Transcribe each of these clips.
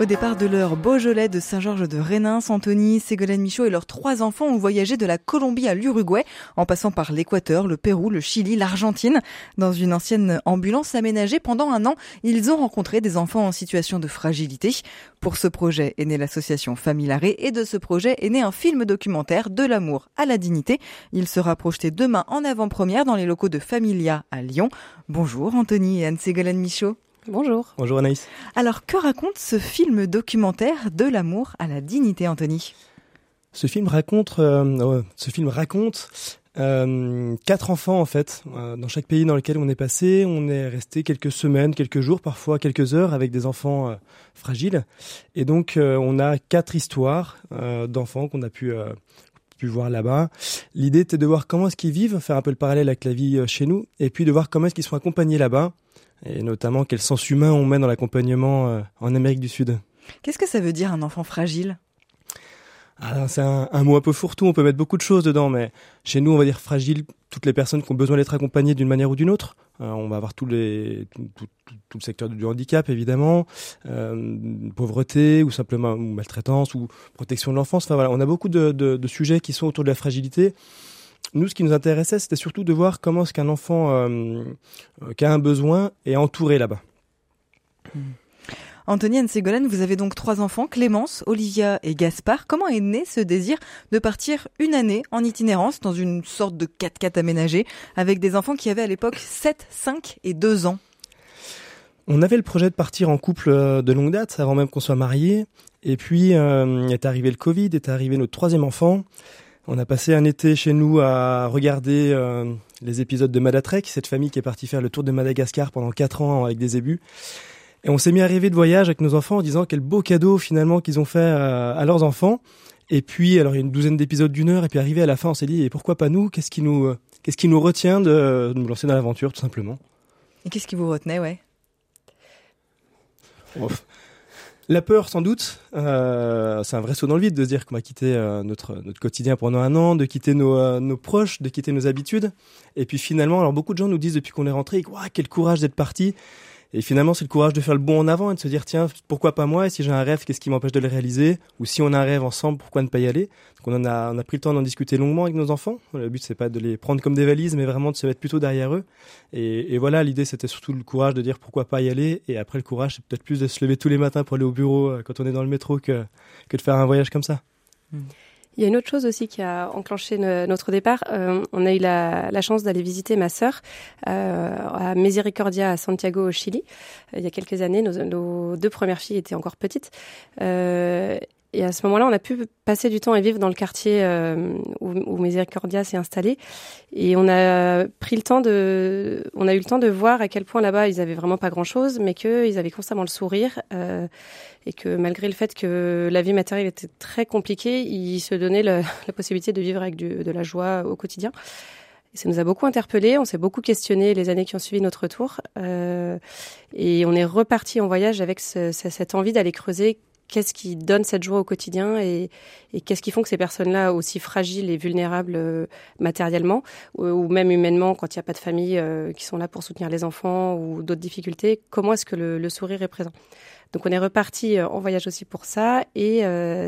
Au départ de leur Beaujolais de Saint-Georges de Rénin, Anthony, Ségolène Michaud et leurs trois enfants ont voyagé de la Colombie à l'Uruguay, en passant par l'Équateur, le Pérou, le Chili, l'Argentine. Dans une ancienne ambulance aménagée pendant un an, ils ont rencontré des enfants en situation de fragilité. Pour ce projet est née l'association Famille et de ce projet est né un film documentaire de l'amour à la dignité. Il sera projeté demain en avant-première dans les locaux de Familia à Lyon. Bonjour Anthony et Anne-Ségolène Michaud. Bonjour. Bonjour Anaïs. Alors, que raconte ce film documentaire de l'amour à la dignité, Anthony? Ce film raconte, euh, ce film raconte euh, quatre enfants en fait. Euh, dans chaque pays dans lequel on est passé, on est resté quelques semaines, quelques jours, parfois quelques heures avec des enfants fragiles. Et donc, on a quatre histoires d'enfants qu'on a pu pu voir là-bas. L'idée était de voir comment est-ce qu'ils vivent, faire un peu le parallèle avec la vie chez nous, et puis de voir comment est-ce qu'ils sont accompagnés là-bas et notamment quel sens humain on met dans l'accompagnement euh, en Amérique du Sud. Qu'est-ce que ça veut dire un enfant fragile? Ah, c'est un, mot un peu fourre-tout, on peut mettre beaucoup de choses dedans, mais chez nous, on va dire fragile, toutes les personnes qui ont besoin d'être accompagnées d'une manière ou d'une autre. Euh, on va avoir tous les, tout, le secteur du handicap, évidemment, euh, pauvreté, ou simplement ou maltraitance, ou protection de l'enfance. Enfin voilà, on a beaucoup de, de, sujets qui sont autour de la fragilité nous, ce qui nous intéressait, c'était surtout de voir comment est-ce qu'un enfant euh, euh, qui a un besoin est entouré là-bas. Hmm. Anthony Anne Ségolène, vous avez donc trois enfants, Clémence, Olivia et Gaspard. Comment est né ce désir de partir une année en itinérance dans une sorte de 4x4 aménagé avec des enfants qui avaient à l'époque 7, 5 et 2 ans? On avait le projet de partir en couple euh, de longue date avant même qu'on soit mariés. Et puis est arrivé le Covid, est arrivé notre troisième enfant. On a passé un été chez nous à regarder euh, les épisodes de Madatrek, cette famille qui est partie faire le tour de Madagascar pendant quatre ans avec des ébus. Et on s'est mis à rêver de voyage avec nos enfants en disant quel beau cadeau finalement qu'ils ont fait euh, à, leurs enfants. Et puis, alors il y a une douzaine d'épisodes d'une heure, et puis arrivé à la fin, on s'est dit, et pourquoi pas nous? Qu'est-ce qui nous, euh, qu'est-ce qui nous retient de, nous lancer dans l'aventure, tout simplement? Et qu'est-ce qui vous retenait, ouais? La peur, sans doute, euh, c'est un vrai saut dans le vide de se dire qu'on va quitter euh, notre notre quotidien pendant un an, de quitter nos, euh, nos proches, de quitter nos habitudes. Et puis finalement, alors beaucoup de gens nous disent depuis qu'on est rentré, quel courage d'être parti. Et finalement, c'est le courage de faire le bon en avant et de se dire, tiens, pourquoi pas moi? Et si j'ai un rêve, qu'est-ce qui m'empêche de le réaliser? Ou si on a un rêve ensemble, pourquoi ne pas y aller? Donc on en a, on a pris le temps d'en discuter longuement avec nos enfants. Le but, c'est pas de les prendre comme des valises, mais vraiment de se mettre plutôt derrière eux. Et, et voilà, l'idée, c'était surtout le courage de dire pourquoi pas y aller? Et après, le courage, c'est peut-être plus de se lever tous les matins pour aller au bureau euh, quand on est dans le métro que, que de faire un voyage comme ça. Mmh. Il y a une autre chose aussi qui a enclenché notre départ. Euh, on a eu la, chance d'aller visiter ma sœur euh, à Misericordia à Santiago au Chili. il y a quelques années, nos, deux premières filles étaient encore petites. Et à ce moment-là, on a pu passer du temps et vivre dans le quartier euh, où, où Misericordia s'est installé. Et on a pris le temps de, on a eu le temps de voir à quel point là-bas ils avaient vraiment pas grand-chose, mais qu'ils avaient constamment le sourire euh, et que malgré le fait que la vie matérielle était très compliquée, ils se donnaient la possibilité de vivre avec de la joie au quotidien. Ça nous a beaucoup interpellés, on s'est beaucoup questionné les années qui ont suivi notre retour, euh, et on est reparti en voyage avec ce, cette envie d'aller creuser qu'est-ce qui donne cette joie au quotidien et, qu'est-ce qui font que ces personnes-là, aussi fragiles et vulnérables euh, matériellement ou, même humainement, quand il n'y a pas de famille euh, qui sont là pour soutenir les enfants ou d'autres difficultés, comment est-ce que le, le, sourire est présent? Donc on est reparti euh, en voyage aussi pour ça et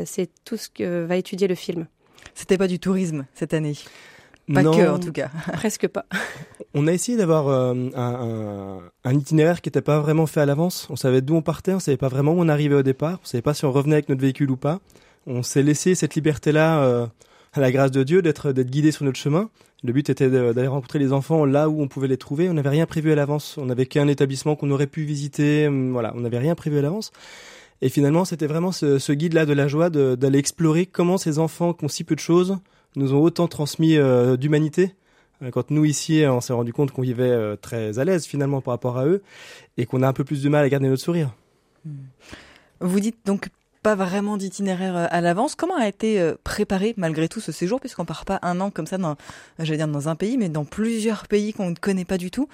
c'est tout ce que va étudier le film. C'était pas du tourisme cette année? Pas que, en tout cas. Presque pas. On a essayé d'avoir euh, un, un, itinéraire qui n'était pas vraiment fait à l'avance. On savait d'où on partait, on savait pas vraiment où on arrivait au départ, on savait pas si on revenait avec notre véhicule ou pas. On s'est laissé cette liberté-là, euh, à la grâce de Dieu, d'être d'être guidé sur notre chemin. Le but était d'aller rencontrer les enfants là où on pouvait les trouver. On n'avait rien prévu à l'avance. On n'avait qu'un établissement qu'on aurait pu visiter. Hum, voilà, on n'avait rien prévu à l'avance. Et finalement, c'était vraiment ce, ce guide-là de la joie d'aller explorer comment ces enfants qui ont si peu de choses nous ont autant transmis euh, d'humanité. Euh, quand nous ici, on s'est rendu compte qu'on vivait euh, très à l'aise finalement par rapport à eux et qu'on a un peu plus de mal à garder notre sourire. Hmm. Vous dites donc pas vraiment d'itinéraire à l'avance. Comment a été préparé malgré tout ce séjour, puisqu'on part pas un an comme ça dans, j'allais dire dans un pays, mais dans plusieurs pays qu'on ne connaît pas du tout.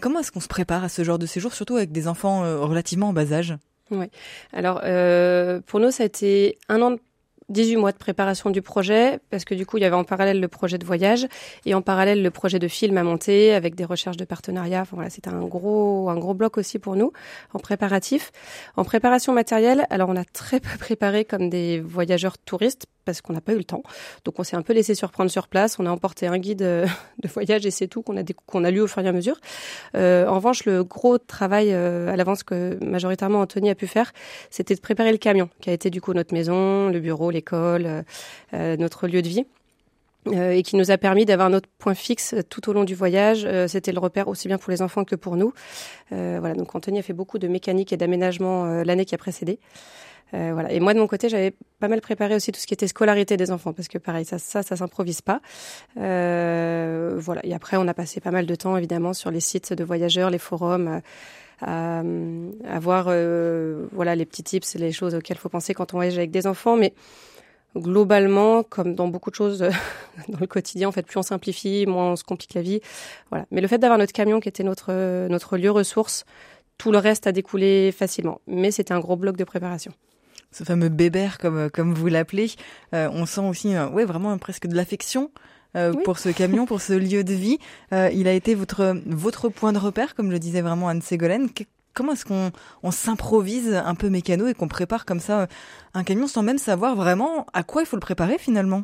comment est-ce qu'on se prépare à ce genre de séjour, surtout avec des enfants relativement en bas âge? Oui. Alors pour nous, ça a été un an de 18 mois de préparation du projet, parce que du coup, il y avait en parallèle le projet de voyage et en parallèle le projet de film à monter avec des recherches de partenariat. Enfin, voilà, c'était un gros, un gros bloc aussi pour nous en préparatif. En préparation matérielle, alors on a très peu préparé comme des voyageurs touristes parce qu'on n'a pas eu le temps. Donc on s'est un peu laissé surprendre sur place. On a emporté un guide euh, de voyage et c'est tout qu'on a lu au fur et à mesure. Euh, en revanche, le gros travail euh, à l'avance que majoritairement Anthony a pu faire, c'était de préparer le camion, qui a été du coup notre maison, le bureau, l'école, notre lieu de vie. Et qui nous a permis d'avoir notre point fixe tout au long du voyage. C'était le repère aussi bien pour les enfants que pour nous. voilà, donc Anthony a fait beaucoup de mécanique et d'aménagement l'année qui a précédé. Euh, voilà. Et moi, de mon côté, j'avais pas mal préparé aussi tout ce qui était scolarité des enfants, parce que pareil, ça, ça, ça s'improvise pas. Euh, voilà. Et après, on a passé pas mal de temps, évidemment, sur les sites de voyageurs, les forums, à, à voir, euh, voilà, les petits tips, les choses auxquelles faut penser quand on voyage avec des enfants. Mais globalement, comme dans beaucoup de choses dans le quotidien, en fait, plus on simplifie, moins on se complique la vie. Voilà. Mais le fait d'avoir notre camion qui était notre notre lieu ressource, tout le reste a découlé facilement. Mais c'était un gros bloc de préparation ce fameux bébert comme euh, comme vous l'appelez, euh, on sent aussi euh, ouais vraiment presque de l'affection pour ce camion, pour ce lieu de vie. il a été votre votre point de repère, comme le disait vraiment Anne Ségolène. Comment est-ce qu'on on, s'improvise un peu mécano et qu'on prépare comme ça un camion sans même savoir vraiment à quoi il faut le préparer finalement?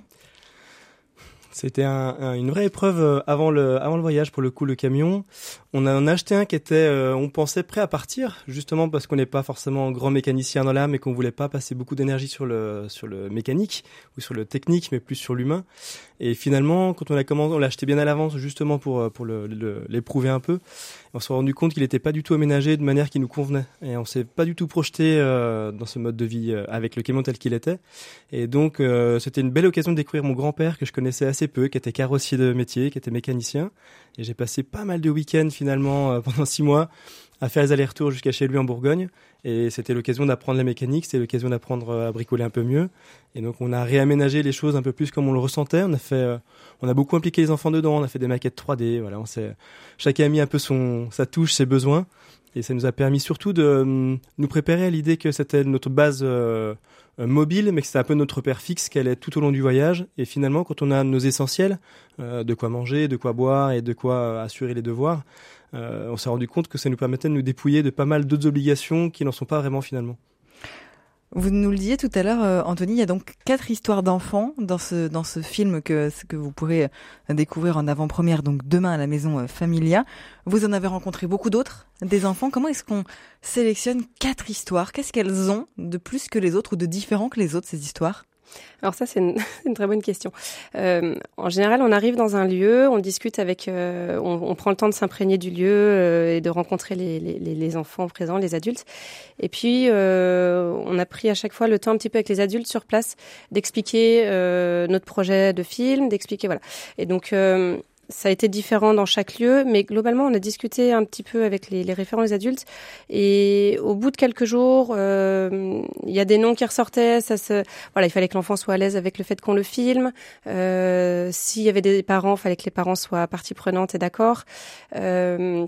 C'était un, une vraie épreuve euh, avant le, avant le voyage pour le coup le camion. On en a acheté un qui était, euh, on pensait prêt à partir, justement parce qu'on n'est pas forcément grand mécanicien dans l'âme et qu'on voulait pas passer beaucoup d'énergie sur le sur le mécanique ou sur le technique, mais plus sur l'humain. Et finalement, quand on a commencé, on l'a acheté bien à l'avance justement pour euh, pour l'éprouver un peu. on s'est rendu compte qu'il n'était pas du tout aménagé de manière qui nous convenait et on s'est pas du tout projeté dans ce mode de vie avec le camion tel qu'il était. Et donc c'était une belle occasion de découvrir mon grand-père que je connaissais assez peu, qui était carrossier de métier, qui était mécanicien. Et j'ai passé pas mal de week-ends finalement euh, pendant six mois à faire les allers-retours jusqu'à chez lui en Bourgogne. Et c'était l'occasion d'apprendre la mécanique, c'était l'occasion d'apprendre euh, à bricoler un peu mieux. Et donc on a réaménagé les choses un peu plus comme on le ressentait. On a fait, euh, on a beaucoup impliqué les enfants dedans. On a fait des maquettes 3D. Voilà, on s'est, chacun a mis un peu son, sa touche, ses besoins. Et ça nous a permis surtout de hum, nous préparer à l'idée que c'était notre base euh, mobile, mais que c'est un peu notre père fixe qu'elle est tout au long du voyage. Et finalement, quand on a nos essentiels, euh, de quoi manger, de quoi boire et de quoi euh, assurer les devoirs, on s'est rendu compte que ça nous permettait de nous dépouiller de pas mal d'autres obligations qui n'en sont pas vraiment finalement. Vous nous le disiez tout à l'heure, euh, Anthony, il y a donc quatre histoires d'enfants dans ce dans ce film que que vous pourrez euh, découvrir en avant-première donc demain à la maison euh, Familia. Vous en avez rencontré beaucoup d'autres des enfants. Comment est-ce qu'on sélectionne quatre histoires? Qu'est-ce qu'elles ont de plus que les autres ou de différent que les autres ces histoires? Alors ça, c'est une, très bonne question. Euh, en général, on arrive dans un lieu, on discute avec, euh, on, prend le temps de s'imprégner du lieu euh, et de rencontrer les, les, les, enfants présents, les adultes. Et puis, on a pris à chaque fois le temps un petit peu avec les adultes sur place d'expliquer notre projet de film, d'expliquer voilà. Et donc ça a été différent dans chaque lieu, mais globalement, on a discuté un petit peu avec les, les référents, les adultes, et au bout de quelques jours, euh, il y a des noms qui ressortaient. Ça se, voilà, il fallait que l'enfant soit à l'aise avec le fait qu'on le filme. Euh, S'il y avait des parents, il fallait que les parents soient partie prenante et d'accord. Euh,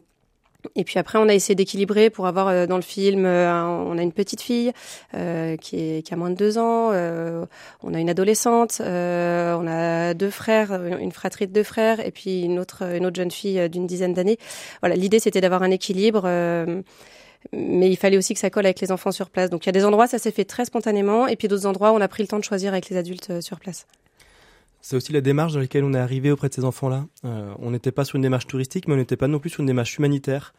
et puis après, on a essayé d'équilibrer pour avoir euh, dans le film, euh, on a une petite fille euh, qui, est, qui a moins de deux ans, on a une adolescente, on a deux frères, une fratrie de deux frères, et puis une autre, une autre jeune fille d'une dizaine d'années. Voilà, l'idée c'était d'avoir un équilibre mais il fallait aussi que ça colle avec les enfants sur place. Donc il y a des endroits, ça s'est fait très spontanément, et puis d'autres endroits, on a pris le temps de choisir avec les adultes sur place. C'est aussi la démarche dans laquelle on est arrivé auprès de ces enfants-là. Euh, on n'était pas sur une démarche touristique, mais on n'était pas non plus sur une démarche humanitaire.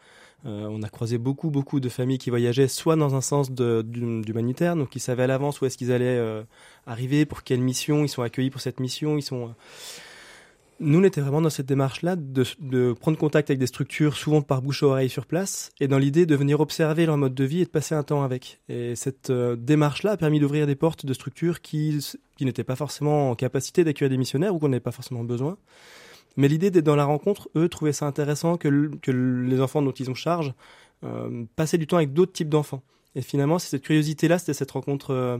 Euh, on a croisé beaucoup, beaucoup de familles qui voyageaient soit dans un sens d'humanitaire, donc ils savaient à l'avance où est-ce qu'ils allaient euh, arriver, pour quelle mission, ils sont accueillis pour cette mission, ils sont nous, on était vraiment dans cette démarche-là de, prendre contact avec des structures, souvent par bouche à oreille sur place, et dans l'idée de venir observer leur mode de vie et de passer un temps avec. Et cette euh, démarche-là a permis d'ouvrir des portes de structures qui, n'étaient pas forcément en capacité d'accueillir des missionnaires ou qu'on n'avait pas forcément besoin. Mais l'idée d'être dans la rencontre, eux, trouvaient ça intéressant que, les enfants dont ils ont charge euh, passaient du temps avec d'autres types d'enfants. Et finalement, c'est cette curiosité-là, c'était cette rencontre euh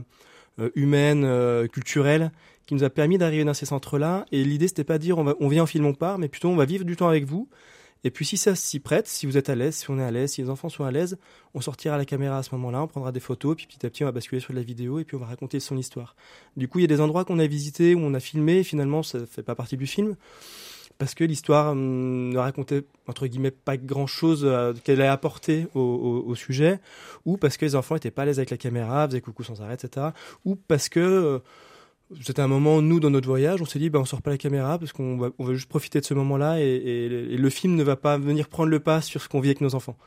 humaine, euh, culturelle, qui nous a permis d'arriver dans ces centres-là. Et l'idée, c'était pas de dire on, va, on vient en film, on part, mais plutôt on va vivre du temps avec vous. Et puis si ça s'y prête, si vous êtes à l'aise, si on est à l'aise, si les enfants sont à l'aise, on sortira la caméra à ce moment-là, on prendra des photos, puis petit à petit on va basculer sur la vidéo et puis on va raconter son histoire. Du coup, il y a des endroits qu'on a visités, où on a filmé, et finalement ça fait pas partie du film parce que l'histoire hum, ne racontait entre guillemets pas grand chose euh, qu'elle a apporté au, sujet, ou parce que les enfants étaient pas à l'aise avec la caméra, faisaient coucou sans arrêt, etc. Ou parce que euh, c'était un moment nous dans notre voyage, on s'est dit bah on sort pas la caméra parce qu'on va, on va juste profiter de ce moment-là et, le film ne va pas venir prendre le pas sur ce qu'on vit avec nos enfants.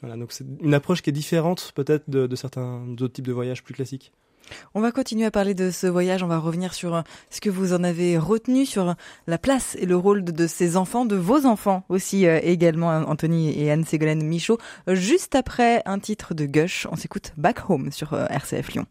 Voilà, donc c'est une approche qui est différente peut-être de, de certains autres types de voyages plus classiques. On va continuer à parler de ce voyage, on va revenir sur euh, ce que vous en avez retenu, sur la place et le rôle de, ces enfants, de vos enfants aussi euh, également, Anthony et Anne-Ségolène Michaud. Juste après un titre de Gush, on s'écoute Back Home sur euh, RCF Lyon.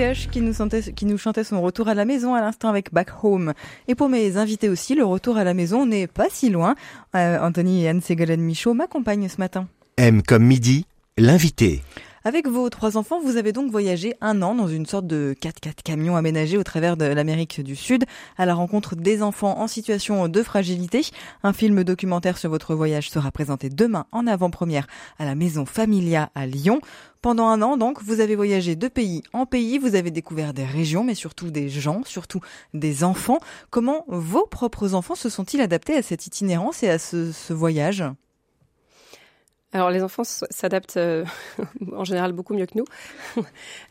Gush qui nous, chantait, qui nous chantait son retour à la maison à l'instant avec Back Home. Et pour mes invités aussi, le retour à la maison n'est pas si loin. Euh, Anthony et Anne-Ségolène Michaud m'accompagnent ce matin. M comme midi, l'invité. Avec vos trois enfants, vous avez donc voyagé un an dans une sorte de 4x4 camion aménagé au travers de l'Amérique du Sud à la rencontre des enfants en situation de fragilité. Un film documentaire sur votre voyage sera présenté demain en avant-première à la Maison Familia à Lyon. Pendant un an, donc, vous avez voyagé de pays en pays, vous avez découvert des régions, mais surtout des gens, surtout des enfants. Comment vos propres enfants se sont-ils adaptés à cette itinérance et à ce, ce voyage? Alors les enfants s'adaptent euh, en général beaucoup mieux que nous.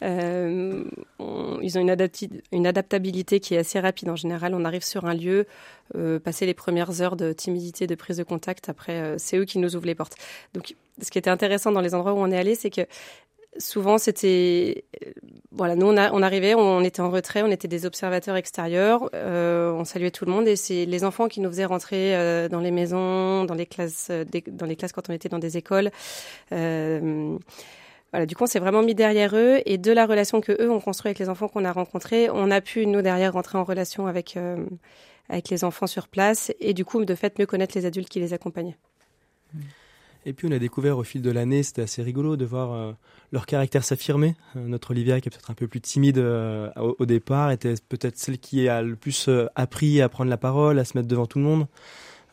euh, on, ils ont une, adaptabilité qui est assez rapide. En général, on arrive sur un lieu, euh, passer les premières heures de timidité, de prise de contact. Après, euh, c'est eux qui nous ouvrent les portes. Donc, ce qui était intéressant dans les endroits où on est allé, c'est que souvent c'était voilà nous on, arrivait on était en retrait on était des observateurs extérieurs euh, on saluait tout le monde et c'est les enfants qui nous faisaient rentrer euh, dans les maisons dans les classes dans les classes quand on était dans des écoles euh, voilà, du coup, on s'est vraiment mis derrière eux et de la relation que eux ont construit avec les enfants qu'on a rencontrés, on a pu nous derrière rentrer en relation avec euh, avec les enfants sur place et du coup, de fait, mieux connaître les adultes qui les accompagnaient. Et puis on a découvert au fil de l'année, c'était assez rigolo de voir euh, leur caractère s'affirmer. Euh, notre Olivia, qui est peut-être un peu plus timide euh, au, au, départ, était peut-être celle qui a le plus appris à prendre la parole, à se mettre devant tout le monde.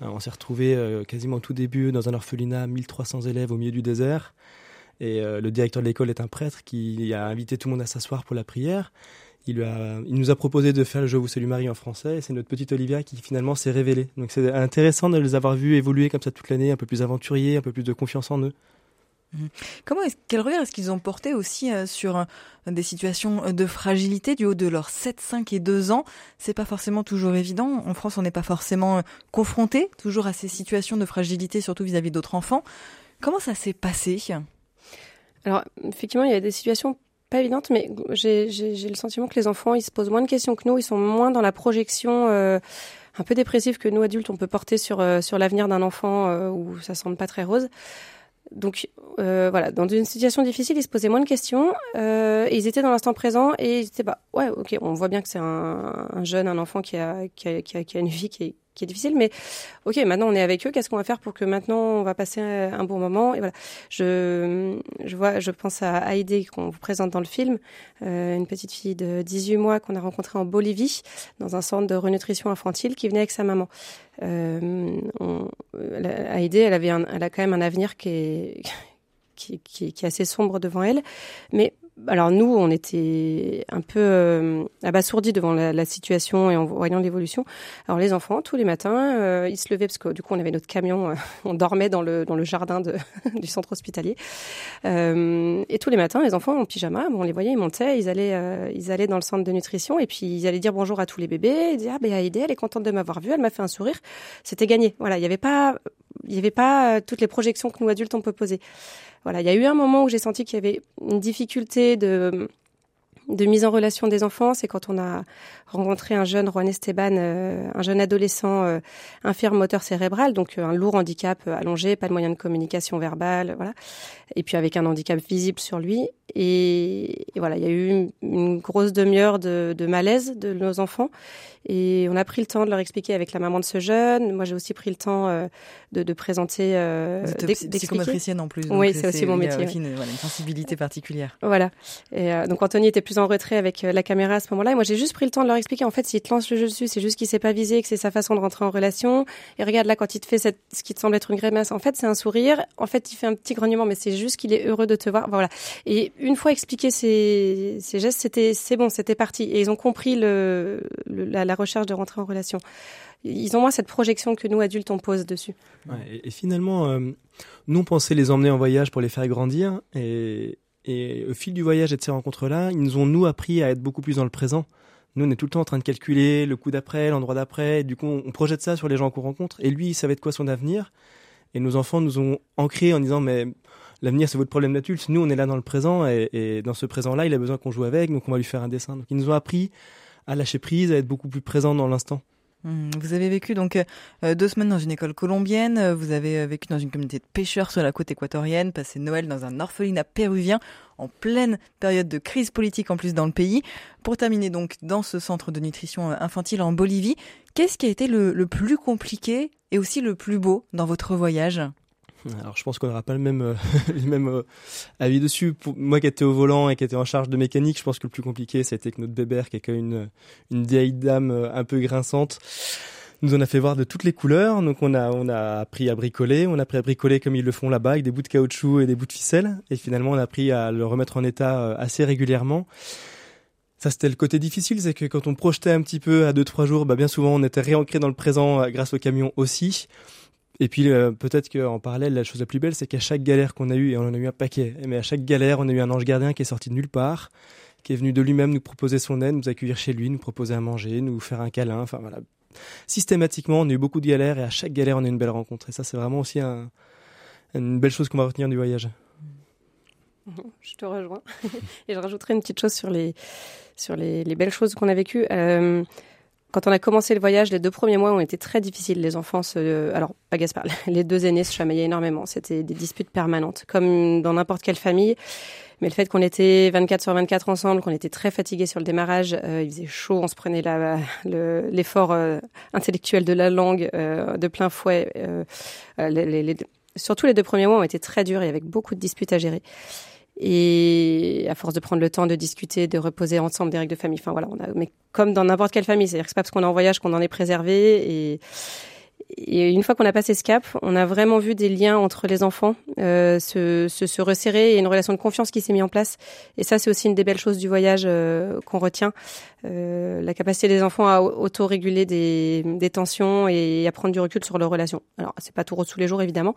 On s'est retrouvé quasiment tout début dans un orphelinat, 1300 élèves au milieu du désert. Et le directeur de l'école est un prêtre qui a invité tout le monde à s'asseoir pour la prière. Il, lui a, il nous a proposé de faire le Je vous salue Marie en français. Et c'est notre petite Olivia qui finalement s'est révélée. Donc c'est intéressant de les avoir vus évoluer comme ça toute l'année, un peu plus aventuriers, un peu plus de confiance en eux. Comment est quel regard est-ce qu'ils ont porté aussi euh, sur euh, des situations de fragilité du haut de leurs 7, 5 et 2 ans? C'est pas forcément toujours évident. En France, on n'est pas forcément euh, confronté toujours à ces situations de fragilité, surtout vis-à-vis d'autres enfants. Comment ça s'est passé? Alors, effectivement, il y a des situations pas évidentes, mais j'ai j'ai- le sentiment que les enfants, ils se posent moins de questions que nous, ils sont moins dans la projection euh, un peu dépressive que nous, adultes, on peut porter sur, euh, sur l'avenir d'un enfant euh, où ça semble pas très rose. Donc euh, voilà, dans une situation difficile, ils se posaient moins de questions euh, et ils étaient dans l'instant présent et ils étaient bah ouais ok, on voit bien que c'est un, un jeune, un enfant qui a, qui a, qui a, qui a une vie qui est, qui est difficile, mais ok, maintenant on est avec eux, qu'est-ce qu'on va faire pour que maintenant on va passer un bon moment? Et voilà. Je, je vois, je pense à Heidi qu'on vous présente dans le film, euh, une petite fille de 18 mois qu'on a rencontrée en Bolivie dans un centre de renutrition infantile qui venait avec sa maman. Euh, Heidi, elle avait, elle a quand même un avenir qui est qui, qui, est assez sombre devant elle. Mais alors nous, on était un peu euh, abasourdis devant la, la, situation et en voyant l'évolution. Alors les enfants, tous les matins, euh, ils se levaient parce que du coup on avait notre camion, euh, on dormait dans le dans le jardin de, du centre hospitalier. Euh, et tous les matins, les enfants en pyjama, bon, on les voyait, ils montaient, ils allaient euh, ils allaient dans le centre de nutrition et puis ils allaient dire bonjour à tous les bébés, ils disaient ah ben Heidi, elle est contente de m'avoir vue, elle m'a fait un sourire, c'était gagné. Voilà, il y avait pas il y avait pas toutes les projections que nous adultes on peut poser. Voilà, il y a eu un moment où j'ai senti qu'il y avait une difficulté de de mise en relation des enfants, c'est quand on a rencontré un jeune Juan Esteban, euh, un jeune adolescent euh, infirme moteur cérébral, donc euh, un lourd handicap allongé, pas de moyen de communication verbale, voilà, et puis avec un handicap visible sur lui. Et, et voilà, il y a eu une, une grosse demi-heure de, de malaise de nos enfants, et on a pris le temps de leur expliquer avec la maman de ce jeune. Moi, j'ai aussi pris le temps euh, de, de, présenter, euh, psychomotricienne en plus. Oui, c'est aussi mon métier. Une, ouais. voilà, une sensibilité particulière. Voilà. Et euh, donc Anthony était plus en retrait avec euh, la caméra à ce moment-là. Et moi, j'ai juste pris le temps de leur expliquer. En fait, s'il te lance le jeu dessus, c'est juste qu'il s'est pas visé, que c'est sa façon de rentrer en relation. Et regarde là, quand il te fait cette, ce qui te semble être une grimace, en fait, c'est un sourire. En fait, il fait un petit grognement, mais c'est juste qu'il est heureux de te voir. Voilà. Et une fois expliqué ces, ces gestes, c'était, c'est bon, c'était parti. Et ils ont compris le, le la, la recherche de rentrer en relation. Ils ont moins cette projection que nous, adultes, on pose dessus. Et, finalement, euh, nous, on pensait les emmener en voyage pour les faire grandir. Et, et au fil du voyage et de ces rencontres-là, ils nous ont, nous, appris à être beaucoup plus dans le présent. Nous, on est tout le temps en train de calculer le coup d'après, l'endroit d'après. Du coup, on projette ça sur les gens qu'on rencontre. Et lui, il savait de quoi son avenir. Et nos enfants nous ont ancrés en disant, mais l'avenir, c'est votre problème d'adulte. Nous, on est là dans le présent. Et, et dans ce présent-là, il a besoin qu'on joue avec. Donc, on va lui faire un dessin. Donc, ils nous ont appris à lâcher prise, à être beaucoup plus présent dans l'instant. Mmh, vous avez vécu donc euh, deux semaines dans une école colombienne, vous avez vécu dans une communauté de pêcheurs sur la côte équatorienne, passé Noël dans un orphelinat péruvien en pleine période de crise politique en plus dans le pays. Pour terminer donc dans ce centre de nutrition infantile en Bolivie, qu'est-ce qui a été le plus compliqué et aussi le plus beau dans votre voyage? Alors je pense qu'on n'aura pas le même, euh, les mêmes euh, avis dessus. Moi qui étais au volant et qui était en charge de mécanique, je pense que le plus compliqué, c'était que notre bébert, qui est quand même une, une vieille dame euh, un peu grinçante, nous en a fait voir de toutes les couleurs. Donc on a, on a appris à bricoler, on a appris à bricoler comme ils le font là-bas, avec des bouts de caoutchouc et des bouts de ficelle. Et finalement, on a appris à le remettre en état assez régulièrement. Ça, c'était le côté difficile, c'est que quand on projetait un petit peu à deux, trois jours, bah, bien souvent, on était réancré dans le présent grâce au camion aussi. Et puis euh, peut-être qu'en parallèle, la chose la plus belle, c'est qu'à chaque galère qu'on a eue, et on en a eu un paquet, mais à chaque galère, on a eu un ange gardien qui est sorti de nulle part, qui est venu de lui-même nous proposer son aide, nous accueillir chez lui, nous proposer à manger, nous faire un câlin, enfin voilà. Systématiquement, on a eu beaucoup de galères, et à chaque galère, on a eu une belle rencontre. Et ça, c'est vraiment aussi un, une belle chose qu'on va retenir du voyage. Je te rejoins. et je rajouterai une petite chose sur les, sur les belles choses qu'on a vécues. Euh, quand on a commencé le voyage, les deux premiers mois ont été très difficiles. Les enfants alors pas Gaspard, les deux aînés se chamaillaient énormément. C'était des disputes permanentes, comme dans n'importe quelle famille. Mais le fait qu'on était 24 sur 24 ensemble, qu'on était très fatigués sur le démarrage, euh, il faisait chaud, on se prenait l'effort euh, intellectuel de la langue euh, de plein fouet. Surtout les deux premiers mois ont été très durs et avec beaucoup de disputes à gérer. Et à force de prendre le temps de discuter, de reposer ensemble des règles de famille. Enfin voilà, mais comme dans n'importe quelle famille, c'est-à-dire que c'est pas parce qu'on est en voyage qu'on en est préservé. Et, Et une fois qu'on a passé ce cap, on a vraiment vu des liens entre les enfants euh, se, se, se resserrer et une relation de confiance qui s'est mise en place. Et ça, c'est aussi une des belles choses du voyage euh, qu'on retient. Euh, la capacité des enfants à auto-réguler des, des tensions et à prendre du recul sur leurs relations. Alors, c'est pas tout rose tous les jours, évidemment,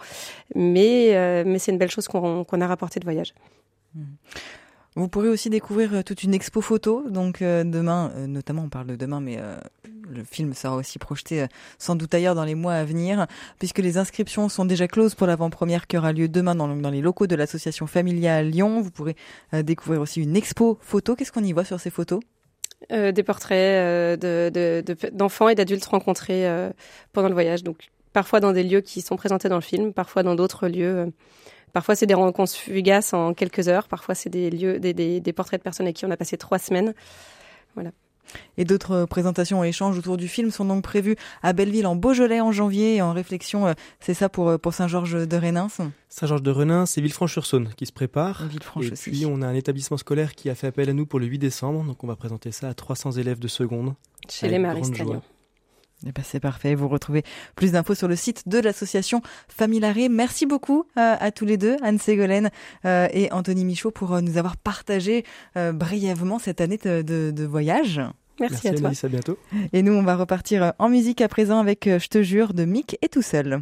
mais, euh, mais c'est une belle chose qu'on a rapporté de voyage. Vous pourrez aussi découvrir euh, toute une expo photo. Donc euh, demain, euh, notamment, on parle de demain, mais le film sera aussi projeté sans doute ailleurs dans les mois à venir, puisque les inscriptions sont déjà closes pour l'avant-première qui aura lieu demain dans, les locaux de l'association Familia à Lyon. Vous pourrez découvrir aussi une expo photo. Qu'est-ce qu'on y voit sur ces photos? Des portraits euh, de- d'enfants et d'adultes rencontrés pendant le voyage. Donc, parfois dans des lieux qui sont présentés dans le film, parfois dans d'autres lieux. Parfois, c'est des rencontres fugaces en quelques heures. Parfois, c'est des lieux, des, des, des portraits de personnes avec qui on a passé trois semaines. Et d'autres présentations et échanges autour du film sont donc prévus à Belleville en Beaujolais en janvier et en réflexion, euh, c'est ça pour, euh, pour Saint-Georges de Rénins Saint-Georges de Renin, c'est Villefranche-sur-Saône qui se prépare. Villefranche Et aussi. puis on a un établissement scolaire qui a fait appel à nous pour le 8 décembre, donc on va présenter ça à 300 élèves de seconde. Chez les Maristes. Eh ben, c'est parfait. Vous retrouvez plus d'infos sur le site de l'association Familaré. Merci beaucoup euh, à tous les deux, Anne Ségolène euh, et Anthony Michaud, pour euh, nous avoir partagé euh, brièvement cette année de, de- de voyage. Merci, à toi. Anaïs, à bientôt. Et nous, on va repartir en musique à présent avec Je te jure de Mick et tout seul.